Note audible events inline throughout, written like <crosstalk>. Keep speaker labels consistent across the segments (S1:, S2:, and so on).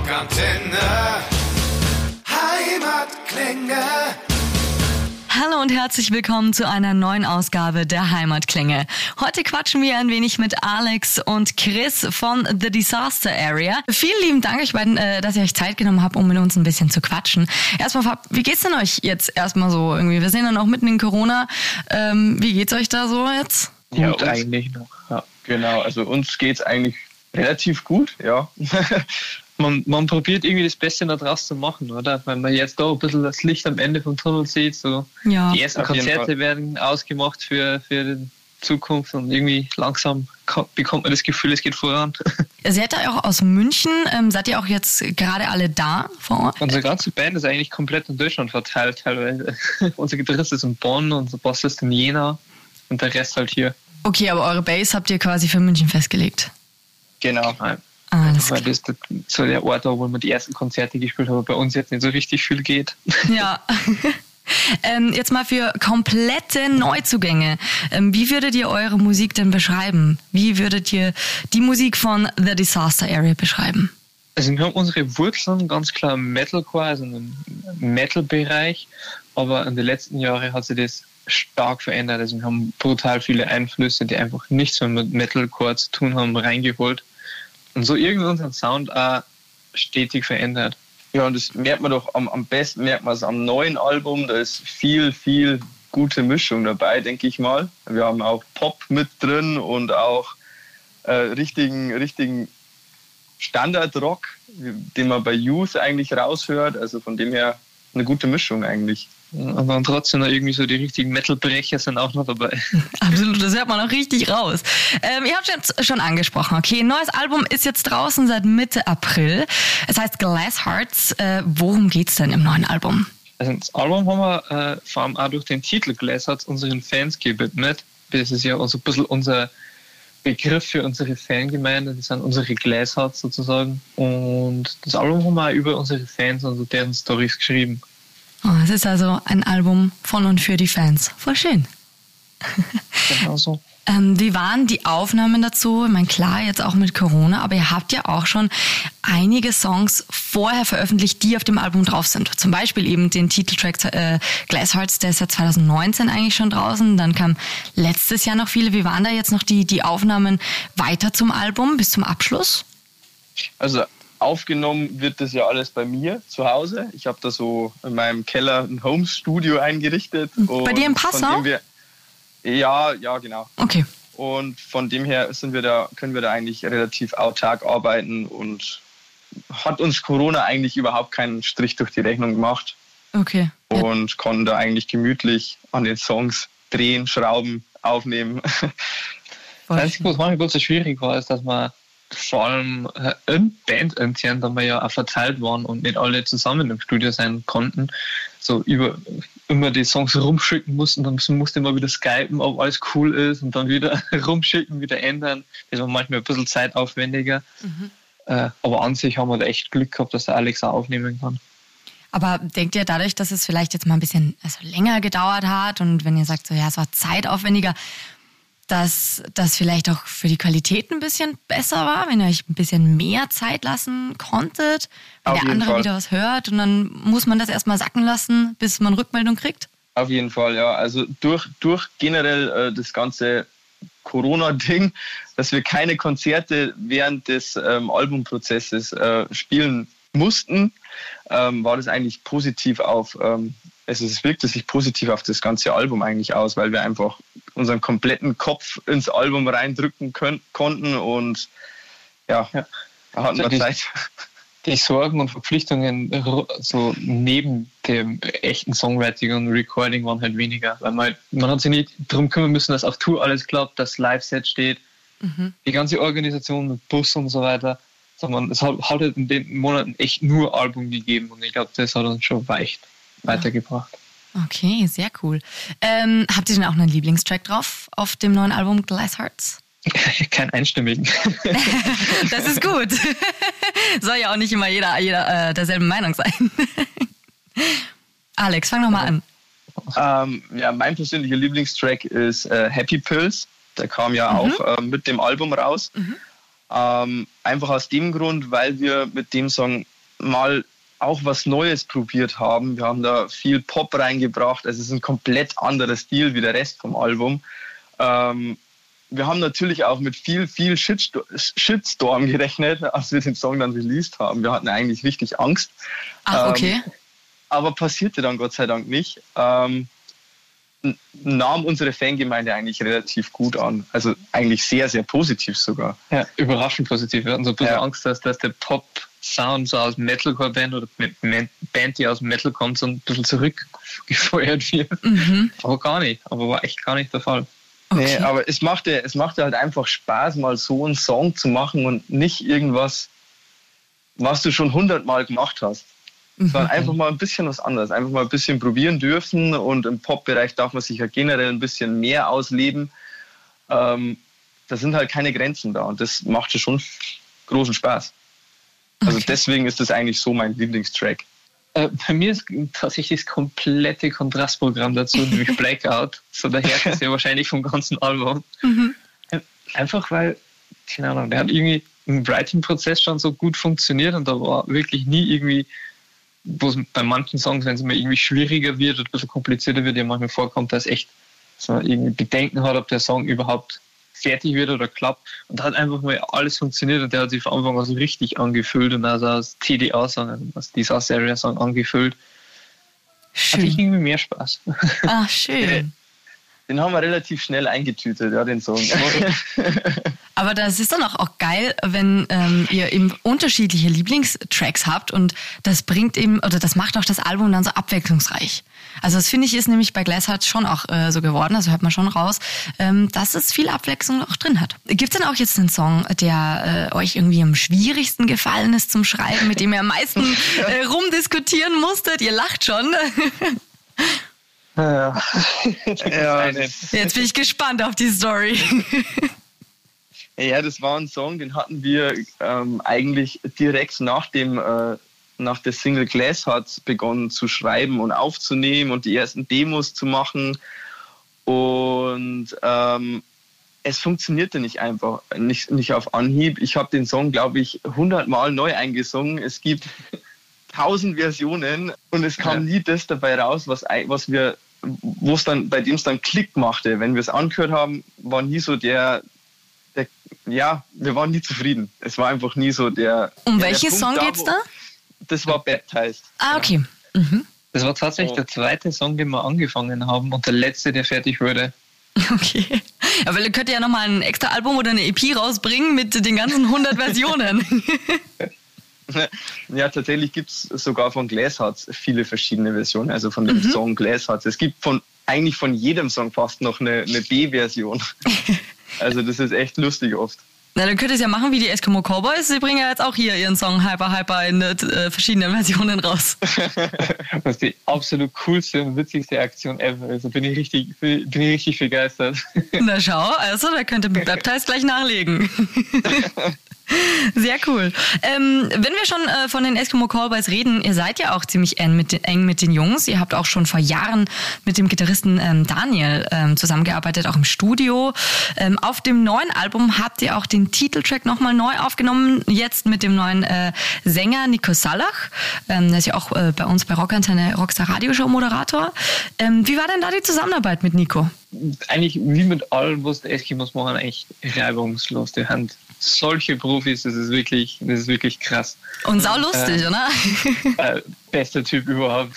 S1: Rockantenne. Heimatklänge.
S2: Hallo und herzlich willkommen zu einer neuen Ausgabe der Heimatklänge. Heute quatschen wir ein wenig mit Alex und Chris von The Disaster Area. Vielen lieben Dank euch beiden, äh, dass ihr euch Zeit genommen habt, um mit uns ein bisschen zu quatschen. Erstmal, wie geht's denn euch jetzt erstmal so irgendwie? Wir sind ja noch mitten in Corona. Ähm, wie geht's euch da so jetzt?
S3: Ja, gut eigentlich noch. Ja, genau, also uns geht's eigentlich relativ gut, ja. <laughs> man, man probiert irgendwie das Beste da draus zu machen, oder? Wenn man jetzt da ein bisschen das Licht am Ende vom Tunnel sieht, so ja. die ersten Konzerte werden ausgemacht für, für die Zukunft und irgendwie langsam bekommt man das Gefühl, es geht voran. <laughs>
S2: Ihr seid ja auch aus München. Ähm, seid ihr auch jetzt gerade alle da vor Ort?
S3: Unsere ganze Band ist eigentlich komplett in Deutschland verteilt teilweise. <laughs> Unser Gitarrist ist in Bonn, unser Boss ist in Jena und der Rest halt hier.
S2: Okay, aber eure Base habt ihr quasi für München festgelegt?
S3: Genau.
S2: Alles
S3: Weil das so der Ort, wo man die ersten Konzerte gespielt hat, bei uns jetzt nicht so richtig viel geht. <laughs>
S2: Ja. <laughs> ähm, jetzt mal für komplette Neuzugänge. Ähm, wie würdet ihr eure Musik denn beschreiben? Wie würdet ihr die Musik von The Disaster Area beschreiben?
S3: Also wir haben unsere Wurzeln ganz klar im Metalcore, also im Metal-Bereich, aber in den letzten Jahren hat sich das stark verändert. Also wir haben brutal viele Einflüsse, die einfach nichts mehr mit Metalcore zu tun haben, reingeholt und so irgendwie unseren Sound auch stetig verändert. Ja, und das merkt man doch am, am besten, merkt man es am neuen Album, da ist viel, viel gute Mischung dabei, denke ich mal. Wir haben auch Pop mit drin und auch äh, richtigen, richtigen Standard-Rock, den man bei Youth eigentlich raushört. Also von dem her eine gute Mischung eigentlich. Dann trotzdem noch irgendwie so die richtigen Metal-Brecher sind auch noch dabei. <laughs>
S2: Absolut, das hört man auch richtig raus. Ähm, ihr habt jetzt schon angesprochen, okay, ein neues Album ist jetzt draußen seit Mitte April. Es heißt Glass Hearts. Äh, worum geht's denn im neuen Album?
S3: Also das Album haben wir äh, vor allem auch durch den Titel Glass Hearts unseren Fans gewidmet. Das ist ja auch so ein bisschen unser Begriff für unsere Fangemeinde. Das sind unsere Glass Hearts sozusagen. Und das Album haben wir auch über unsere Fans und deren Stories geschrieben.
S2: Oh, es ist also ein Album von und für die Fans. Voll schön.
S3: Genau so. <laughs>
S2: ähm, wie waren die Aufnahmen dazu? Ich meine, klar, jetzt auch mit Corona, aber ihr habt ja auch schon einige Songs vorher veröffentlicht, die auf dem Album drauf sind. Zum Beispiel eben den Titeltrack äh, Glass Hearts, der ist ja 2019 eigentlich schon draußen. Dann kam letztes Jahr noch viele. Wie waren da jetzt noch die, die Aufnahmen weiter zum Album bis zum Abschluss?
S3: Also aufgenommen wird das ja alles bei mir zu Hause. Ich habe da so in meinem Keller ein Home-Studio eingerichtet.
S2: Bei dir im Passau?
S3: Wir, ja, ja, genau.
S2: Okay.
S3: Und von dem her sind wir da, können wir da eigentlich relativ autark arbeiten und hat uns Corona eigentlich überhaupt keinen Strich durch die Rechnung gemacht.
S2: Okay.
S3: Und ja. konnten da eigentlich gemütlich an den Songs drehen, schrauben, aufnehmen. <laughs> Das Einzige, was manchmal kurz so schwierig war, ist, dass man vor allem äh, in Band intern, da wir ja auch verteilt waren und nicht alle zusammen im Studio sein konnten, so über immer die Songs rumschicken mussten, dann musste man wieder skypen, ob alles cool ist und dann wieder <laughs> rumschicken, wieder ändern. Das war manchmal ein bisschen zeitaufwendiger. Mhm. Äh, aber an sich haben wir da echt Glück gehabt, dass der Alex auch aufnehmen kann.
S2: Aber denkt ihr dadurch, dass es vielleicht jetzt mal ein bisschen also länger gedauert hat und wenn ihr sagt, so ja, es war zeitaufwendiger, dass das vielleicht auch für die Qualität ein bisschen besser war, wenn ihr euch ein bisschen mehr Zeit lassen konntet, wenn Auf der andere Fall. wieder was hört und dann muss man das erstmal sacken lassen, bis man Rückmeldung kriegt?
S3: Auf jeden Fall, ja. Also durch, durch generell äh, das ganze Corona-Ding, <laughs> dass wir keine Konzerte während des ähm, Albumprozesses äh, spielen mussten, ähm, war das eigentlich positiv auf ähm, also es wirkte sich positiv auf das ganze Album eigentlich aus, weil wir einfach unseren kompletten Kopf ins Album reindrücken können, konnten und ja, ja. hatten wir also Zeit. <laughs> Die Sorgen und Verpflichtungen so neben dem echten Songwriting und Recording waren halt weniger, weil man, man hat sich nicht darum kümmern müssen, dass auf Tour alles klappt, dass Live-Set steht, mhm. die ganze Organisation mit Bus und so weiter, sondern es hat, hat halt in den Monaten echt nur Album gegeben und ich glaube, das hat uns schon weicht weitergebracht.
S2: Okay, sehr cool. Ähm, habt ihr denn auch einen Lieblingstrack drauf auf dem neuen Album Glass Hearts? <laughs>
S3: Kein einstimmigen. <laughs>
S2: das ist gut. <laughs> Soll ja auch nicht immer jeder, jeder äh, derselben Meinung sein. Alex, fang noch mal an.
S3: Ähm, ja, mein persönlicher Lieblingstrack ist äh, Happy Pills. Der kam ja mhm. auch äh, mit dem Album raus. Mhm. Ähm, einfach aus dem Grund, weil wir mit dem Song mal auch was Neues probiert haben. Wir haben da viel Pop reingebracht. Also es ist ein komplett anderer Stil wie der Rest vom Album. Ähm, wir haben natürlich auch mit viel, viel Shitstorm gerechnet, <laughs> als wir den Song dann released haben. Wir hatten eigentlich richtig Angst.
S2: Ach, okay.
S3: Ähm, aber passierte dann Gott sei Dank nicht. Ähm, nahm unsere Fangemeinde eigentlich relativ gut an. Also eigentlich sehr, sehr positiv sogar.
S1: Ja, überraschend positiv. Wir hatten so ein bisschen ja. Angst, dass, dass der Pop-Sound so aus Metalcore-Band oder Band, die aus Metal kommt, so ein bisschen zurückgefeuert wird. Mhm. Aber gar nicht. Aber war echt gar nicht der Fall.
S3: Okay. Nee, aber es machte, es machte halt einfach Spaß, mal so einen Song zu machen und nicht irgendwas, was du schon hundertmal gemacht hast. Sondern mhm. einfach mal ein bisschen was anderes. Einfach mal ein bisschen probieren dürfen und im Pop-Bereich darf man sich ja generell ein bisschen mehr ausleben. Ähm, da sind halt keine Grenzen da und das machte schon großen Spaß. Also okay. deswegen ist das eigentlich so mein Lieblingstrack.
S1: Äh, bei mir ist tatsächlich das komplette Kontrastprogramm dazu, <laughs> nämlich Blackout. So der Härteste ja wahrscheinlich vom ganzen Album. Mhm. Einfach weil, keine Ahnung, der hat irgendwie im Writing-Prozess schon so gut funktioniert und da war wirklich nie irgendwie, wo es bei manchen Songs, wenn es immer irgendwie schwieriger wird oder ein bisschen komplizierter wird, ja manchmal vorkommt, dass echt so irgendwie Bedenken hat, ob der Song überhaupt fertig wird oder klappt. Und da hat einfach mal alles funktioniert und der hat sich von Anfang an so richtig angefühlt und also als TDA-Song, als Disaster Area-Song angefühlt. Schön. Hatte ich irgendwie mehr Spaß.
S2: Ach, schön. <laughs>
S3: Den haben wir relativ schnell eingetütet, ja, den Song. <laughs>
S2: Aber das ist dann auch, auch geil, wenn ähm, ihr eben unterschiedliche Lieblingstracks habt und das bringt eben, oder das macht auch das Album dann so abwechslungsreich. Also das finde ich ist nämlich bei Glassheart schon auch äh, so geworden, also hört man schon raus, ähm, dass es viel Abwechslung auch drin hat. Gibt es denn auch jetzt einen Song, der äh, euch irgendwie am schwierigsten gefallen ist zum Schreiben, mit dem ihr am meisten <laughs> äh, rumdiskutieren musstet? Ihr lacht schon. <laughs>
S3: Ja. <laughs>
S2: ja Jetzt bin ich gespannt auf die Story. <laughs>
S3: Ja, das war ein Song, den hatten wir ähm, eigentlich direkt nach dem äh, nach der Single Glass hat begonnen zu schreiben und aufzunehmen und die ersten Demos zu machen. Und ähm, es funktionierte nicht einfach, nicht, nicht auf Anhieb. Ich habe den Song, glaube ich, hundertmal neu eingesungen. Es gibt <laughs> tausend Versionen und es kam ja. nie das dabei raus, was, was wir, wo es dann, bei dem es dann Klick machte. Wenn wir es angehört haben, war nie so der, der, ja, wir waren nie zufrieden. Es war einfach nie so der.
S2: Um der, welchen Song da, geht's da?
S3: Das war Baptized.
S2: Ah, okay. Mhm.
S1: Das war tatsächlich oh. der zweite Song, den wir angefangen haben und der letzte, der fertig wurde. <laughs>
S2: Okay. Aber ihr könnt ja nochmal ein extra Album oder eine EP rausbringen mit den ganzen 100 Versionen. <laughs> <laughs>
S3: Ja, tatsächlich gibt es sogar von Glasshearts viele verschiedene Versionen, also von dem mhm. Song Glasshearts. Es gibt von eigentlich von jedem Song fast noch eine, eine B-Version. <laughs> Also das ist echt lustig oft.
S2: Na, dann könnt ihr es ja machen wie die Eskimo Cowboys. Sie bringen ja jetzt auch hier ihren Song Hyper Hyper in äh, verschiedenen Versionen raus. <laughs>
S1: das ist die absolut coolste und witzigste Aktion ever. Also bin ich richtig, bin ich richtig begeistert.
S2: Na schau, also da könnt ihr Baptized gleich nachlegen. Sehr cool. Ähm, wenn wir schon äh, von den Eskimo Callboys reden, ihr seid ja auch ziemlich eng mit, den, eng mit den Jungs. Ihr habt auch schon vor Jahren mit dem Gitarristen ähm, Daniel ähm, zusammengearbeitet, auch im Studio. Ähm, auf dem neuen Album habt ihr auch den Titeltrack nochmal neu aufgenommen, jetzt mit dem neuen äh, Sänger Nico Salach. Ähm, der ist ja auch äh, bei uns bei Rockantenne Rockstar Radioshow Moderator. Ähm, wie war denn da die Zusammenarbeit mit Nico?
S1: Eigentlich wie mit allem, was die Eskimos machen, echt reibungslos. Die Hand solche Profis, das ist wirklich, das ist wirklich krass.
S2: Und sau lustig, äh, oder?
S1: Äh, bester Typ überhaupt.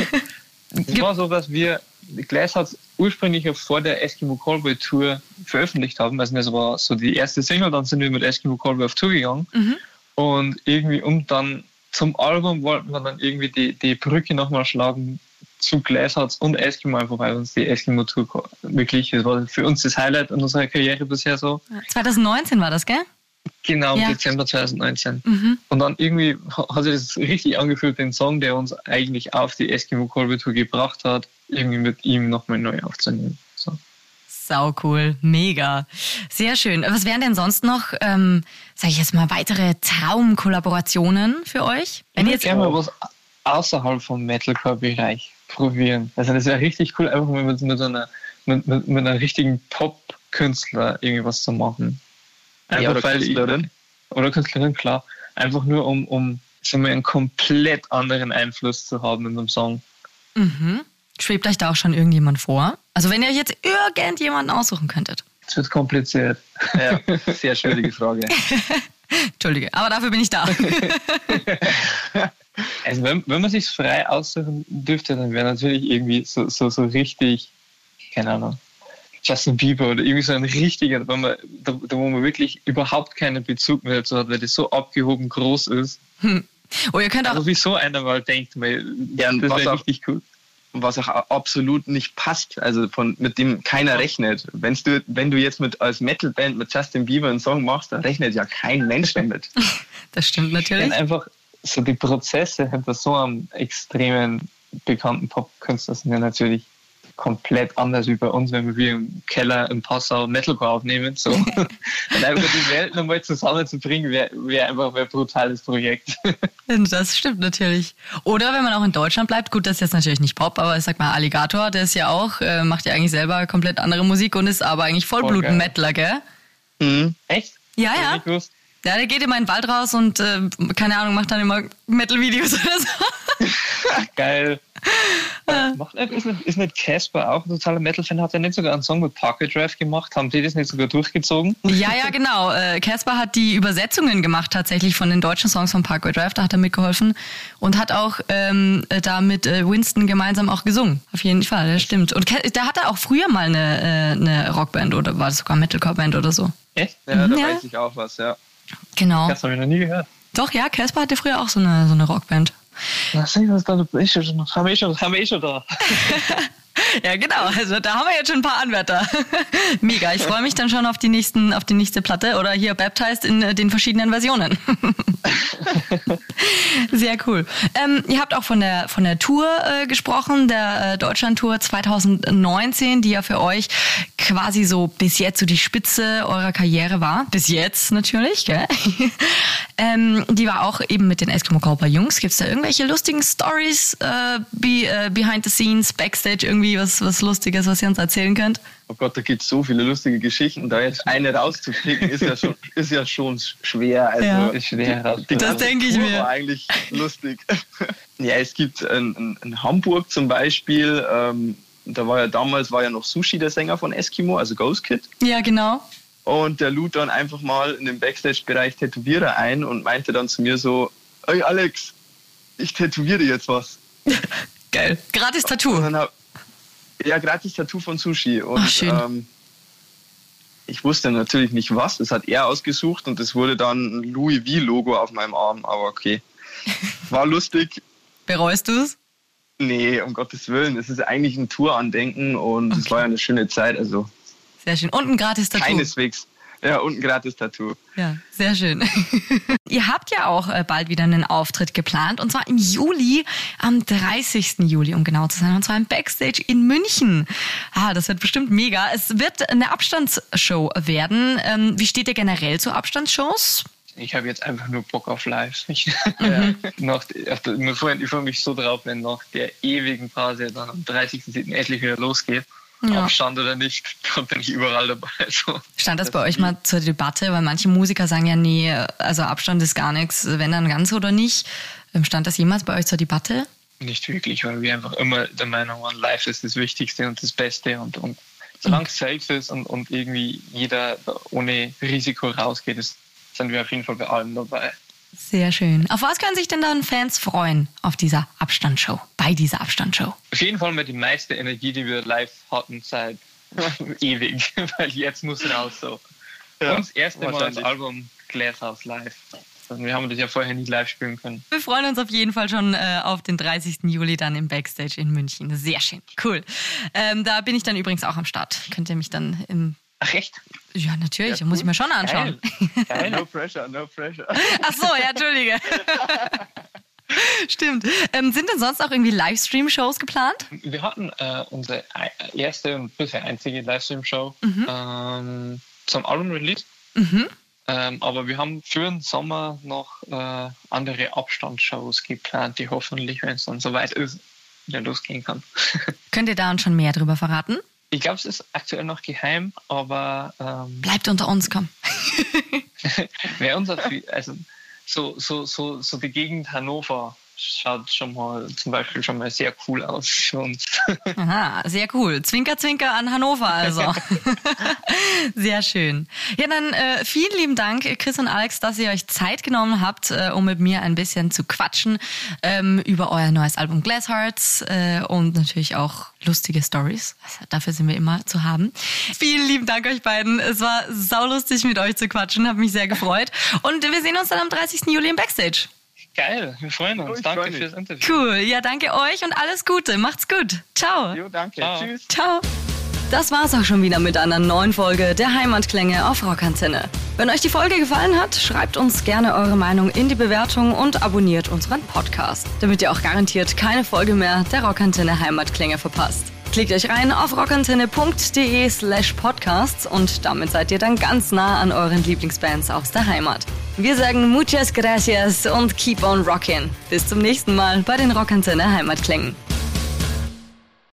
S1: <laughs> es war so, dass wir Glass hat ursprünglich vor der Eskimo Callboy Tour veröffentlicht haben. Also das war so die erste Single, dann sind wir mit Eskimo Callboy auf Tour gegangen. Mhm. Und irgendwie, um dann zum Album wollten wir dann irgendwie die, die Brücke nochmal schlagen zu Glasshards und Eskimo, einfach weil uns die Eskimo Tour wirklich, das war für uns das Highlight in unserer Karriere bisher so.
S2: 2019 war das, gell?
S1: Genau, ja. Dezember 2019. Mhm. Und dann irgendwie hat sich das richtig angefühlt, den Song, der uns eigentlich auf die Eskimo Colby Tour gebracht hat, irgendwie mit ihm nochmal neu aufzunehmen. So.
S2: Sau cool, mega. Sehr schön. Was wären denn sonst noch, ähm, sag ich jetzt mal, weitere Traumkollaborationen für euch?
S1: Wenn ich jetzt gerne mal was außerhalb vom Metalcore-Bereich probieren. Also das wäre richtig cool, einfach mit, mit, so einer, mit, mit, mit einer richtigen Pop-Künstler irgendwie was zu machen.
S3: Einfach ja, oder weil Künstlerin.
S1: Ich, oder Künstlerin, klar. Einfach nur um, um so einen komplett anderen Einfluss zu haben in einem Song.
S2: Mhm. Schwebt euch da auch schon irgendjemand vor? Also wenn ihr euch jetzt irgendjemanden aussuchen könntet.
S1: Es wird kompliziert.
S3: Ja, <laughs> sehr schwierige Frage. <laughs>
S2: Entschuldige, aber dafür bin ich da. <laughs>
S1: also wenn, wenn man sich frei aussuchen dürfte, dann wäre natürlich irgendwie so, so, so richtig, keine Ahnung, Justin Bieber oder irgendwie so ein richtiger, wo man, da, wo man wirklich überhaupt keinen Bezug mehr dazu hat, weil das so abgehoben groß ist. Hm.
S2: Oh, ihr könnt auch.
S1: Also wie so einer mal denkt, man, ja, das wäre richtig cool
S3: was auch absolut nicht passt, also von, mit dem keiner rechnet. Wenn's du, wenn du jetzt mit als Metalband mit Justin Bieber einen Song machst, dann rechnet ja kein Mensch damit. <laughs>
S2: das stimmt natürlich.
S1: Und einfach so die Prozesse hinter so einem extremen bekannten Popkünstler sind ja natürlich komplett anders wie bei uns, wenn wir im Keller im Passau Metalcore aufnehmen. So. <laughs> <laughs> Und einfach die Welt nochmal zusammenzubringen, wäre wär einfach ein brutales Projekt.
S2: Das stimmt natürlich. Oder wenn man auch in Deutschland bleibt, gut, das ist jetzt natürlich nicht Pop, aber ich sag mal Alligator, der ist ja auch, äh, macht ja eigentlich selber komplett andere Musik und ist aber eigentlich Vollblut-Metaler, gell?
S1: Mhm. Echt?
S2: Ja, ja. Ja, der geht immer in den Wald raus und äh, keine Ahnung, macht dann immer Metal-Videos oder so. <laughs>
S1: Geil. Äh, macht, ist, nicht, ist nicht Casper auch ein totaler Metal-Fan? Hat er nicht sogar einen Song mit Pocket Drive gemacht? Haben die das nicht sogar durchgezogen?
S2: Ja, ja, genau. Äh, Casper hat die Übersetzungen gemacht tatsächlich von den deutschen Songs von Pocket Drive. Da hat er mitgeholfen und hat auch ähm, da mit äh, Winston gemeinsam auch gesungen. Auf jeden Fall, das stimmt. Und da hat er auch früher mal eine, eine Rockband oder war das sogar Metalcore-Band oder so.
S3: Echt? Ja, da ja. weiß ich auch was, ja.
S2: Genau.
S1: Das habe ich noch nie gehört.
S2: Doch, ja, Casper hatte früher auch so eine, so eine Rockband.
S1: Das schon, haben wir wir schon da. <laughs>
S2: Ja, genau. Also da haben wir jetzt schon ein paar Anwärter. <laughs> Mega. Ich freue mich dann schon auf die nächsten, auf die nächste Platte oder hier Baptized in äh, den verschiedenen Versionen. <laughs> Sehr cool. Ähm, ihr habt auch von der von der Tour äh, gesprochen, der äh, Deutschland Tour 2019, die ja für euch quasi so bis jetzt so die Spitze eurer Karriere war. Bis jetzt natürlich, gell? <laughs> ähm, die war auch eben mit den Eskimo Cowboy Jungs. Gibt es da irgendwelche lustigen Stories äh, be, äh, behind the scenes, backstage irgendwie was, was Lustiges, was ihr uns erzählen könnt?
S3: Oh Gott, da gibt es so viele lustige Geschichten. Da jetzt eine rauszupicken, ist ja schon, ist ja schon schwer. Also
S2: ja, ist schwer. Das denke ich mir.
S3: War eigentlich lustig. <laughs> ja, es gibt in, in Hamburg zum Beispiel, ähm, da war ja damals war ja noch Sushi der Sänger von Eskimo, also Ghost Kid.
S2: Ja, genau.
S3: Und der lud dann einfach mal in den Backstage-Bereich Tätowierer ein und meinte dann zu mir so, ey Alex, ich tätowiere jetzt was. <laughs>
S2: Geil. Gratis Tattoo.
S3: Ja, gratis Tattoo von Sushi. Und Ach, schön. Ähm, ich wusste natürlich nicht was. Das hat er ausgesucht und es wurde dann ein Louis V-Logo auf meinem Arm. Aber okay. <laughs> War lustig.
S2: Bereust du es?
S3: Nee, um Gottes Willen. Es ist eigentlich ein Tourandenken und okay. es war ja eine schöne Zeit. Also
S2: Sehr schön. Und ein gratis Tattoo.
S3: Keineswegs. <laughs> Ja, und ein gratis Tattoo.
S2: Ja, sehr schön. <laughs> Ihr habt ja auch äh, bald wieder einen Auftritt geplant und zwar im Juli, am 30. Juli, um genau zu sein, und zwar im Backstage in München. Ah, das wird bestimmt mega. Es wird eine Abstandsshow werden. Ähm, wie steht ihr generell zu Abstandsshows?
S1: ich habe jetzt einfach nur Bock auf Live. <laughs> Ich, mhm. nach, ich freue mich so drauf, wenn nach der ewigen Pause dann am 30.07. endlich wieder losgeht ja. Abstand oder nicht, <laughs> da bin ich überall dabei. So.
S2: Stand das, das bei euch mal zur Debatte? Weil manche Musiker sagen ja, nee, also Abstand ist gar nichts, wenn dann ganz oder nicht. Ähm, stand das jemals bei euch zur Debatte?
S1: Nicht wirklich, weil wir einfach immer der Meinung waren, live ist das Wichtigste und das Beste und, und solange es safe ist und, und irgendwie jeder ohne Risiko rausgeht, ist, sind wir auf jeden Fall bei allem dabei.
S2: Sehr schön. Auf was können sich denn dann Fans freuen auf dieser Abstandsshow, bei dieser Abstandsshow?
S1: Auf jeden Fall mit die meiste Energie, die wir live hatten seit <laughs> ewig, <laughs> weil jetzt muss raus so. Ja, Uns erste Mal das Album Glasshouse live. Also wir haben das ja vorher nie live spielen können.
S2: Wir freuen uns auf jeden Fall schon äh, auf den 30. Juli dann im Backstage in München. Sehr schön, cool. Ähm, da bin ich dann übrigens auch am Start. Könnt ihr mich dann im
S1: Ach echt?
S2: Ja, natürlich. Ja, muss ich mir schon anschauen.
S3: Geil. Geil. No pressure, no pressure. <laughs>
S2: Ach so, ja, entschuldige. Stimmt. Ähm, sind denn sonst auch irgendwie Livestream-Shows geplant?
S1: Wir hatten äh, unsere erste und bisher einzige Livestream-Show mhm. ähm, zum Album-Release. Mhm. Ähm, aber wir haben für den Sommer noch äh, andere Abstandsshows geplant, die hoffentlich, wenn es dann soweit ist, wieder losgehen kann. <laughs>
S2: Könnt ihr da uns schon mehr darüber verraten?
S1: Ich glaube, es ist aktuell noch geheim, aber. Ähm,
S2: Bleibt unter uns, komm. <laughs>
S1: wer unser, also so, so, so, so die Gegend Hannover schaut schon mal zum Beispiel schon mal sehr cool aus für uns. <laughs>
S2: Aha, sehr cool. Zwinker, zwinker an Hannover also. <laughs> sehr schön. Ja, dann äh, vielen lieben Dank, Chris und Alex, dass ihr euch Zeit genommen habt, äh, um mit mir ein bisschen zu quatschen ähm, über euer neues Album Glass Hearts äh, und natürlich auch lustige Stories. Also, dafür sind wir immer zu haben. Vielen lieben Dank euch beiden. Es war saulustig mit euch zu quatschen, habe mich sehr gefreut. Und wir sehen uns dann am 30. Juli im Backstage.
S1: Geil, wir freuen uns.
S3: Ich
S1: danke fürs Interview.
S2: Cool. Ja, danke euch und alles Gute. Macht's gut. Ciao.
S3: Jo, danke.
S1: Ciao.
S3: Tschüss.
S2: Ciao. Das war's auch schon wieder mit einer neuen Folge der Heimatklänge auf Rockantenne. Wenn euch die Folge gefallen hat, schreibt uns gerne eure Meinung in die Bewertung und abonniert unseren Podcast, damit ihr auch garantiert keine Folge mehr der Rockantenne Heimatklänge verpasst. Klickt euch rein auf rockantenne.de slash podcasts und damit seid ihr dann ganz nah an euren Lieblingsbands aus der Heimat. Wir sagen muchas gracias und keep on rockin'. Bis zum nächsten Mal bei den Rockantenne Heimatklängen.